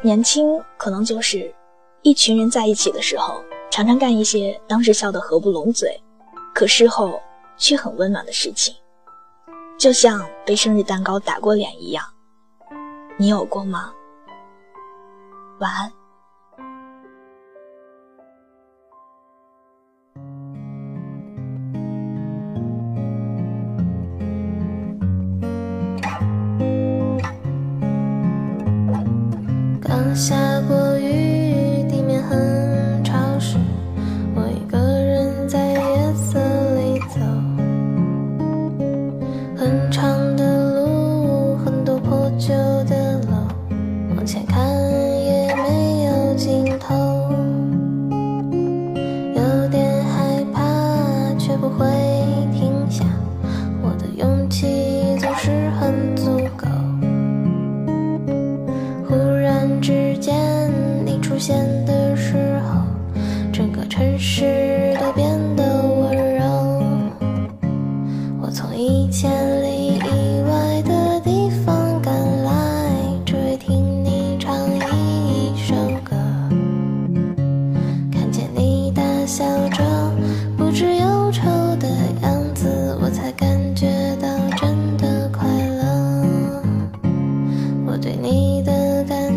年轻可能就是一群人在一起的时候，常常干一些当时笑得合不拢嘴，可事后却很温暖的事情，就像被生日蛋糕打过脸一样。你有过吗？晚安。下过雨，地面很潮湿，我一个人在夜色里走。很长的路，很多破旧的楼，往前看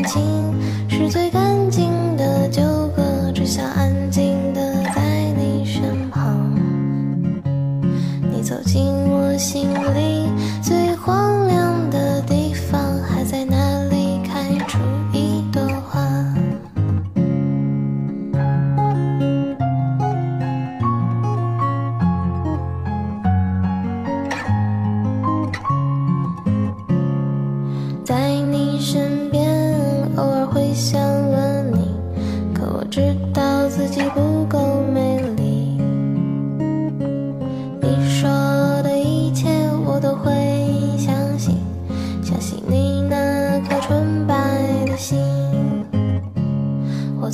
情是最干净的纠葛，只想安静的在你身旁。你走进我心里最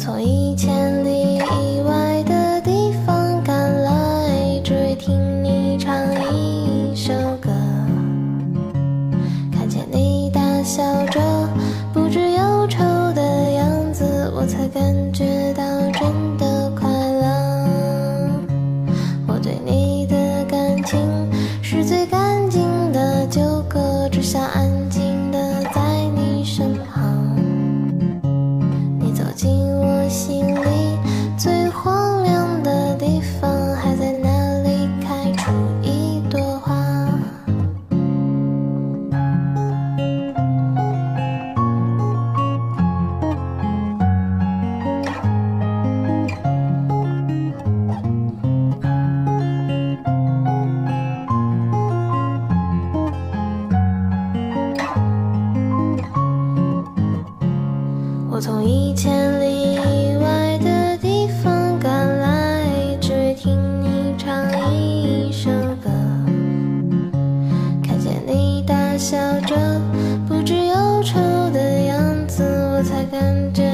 从一千里以外的地方赶来，只为听你唱一首歌。看见你大笑着，不知忧愁的样子，我才感觉到真的快乐。我对你的感情是最我从一千里以外的地方赶来只为听你唱一首歌。看见你大笑着不知忧愁的样子我才感觉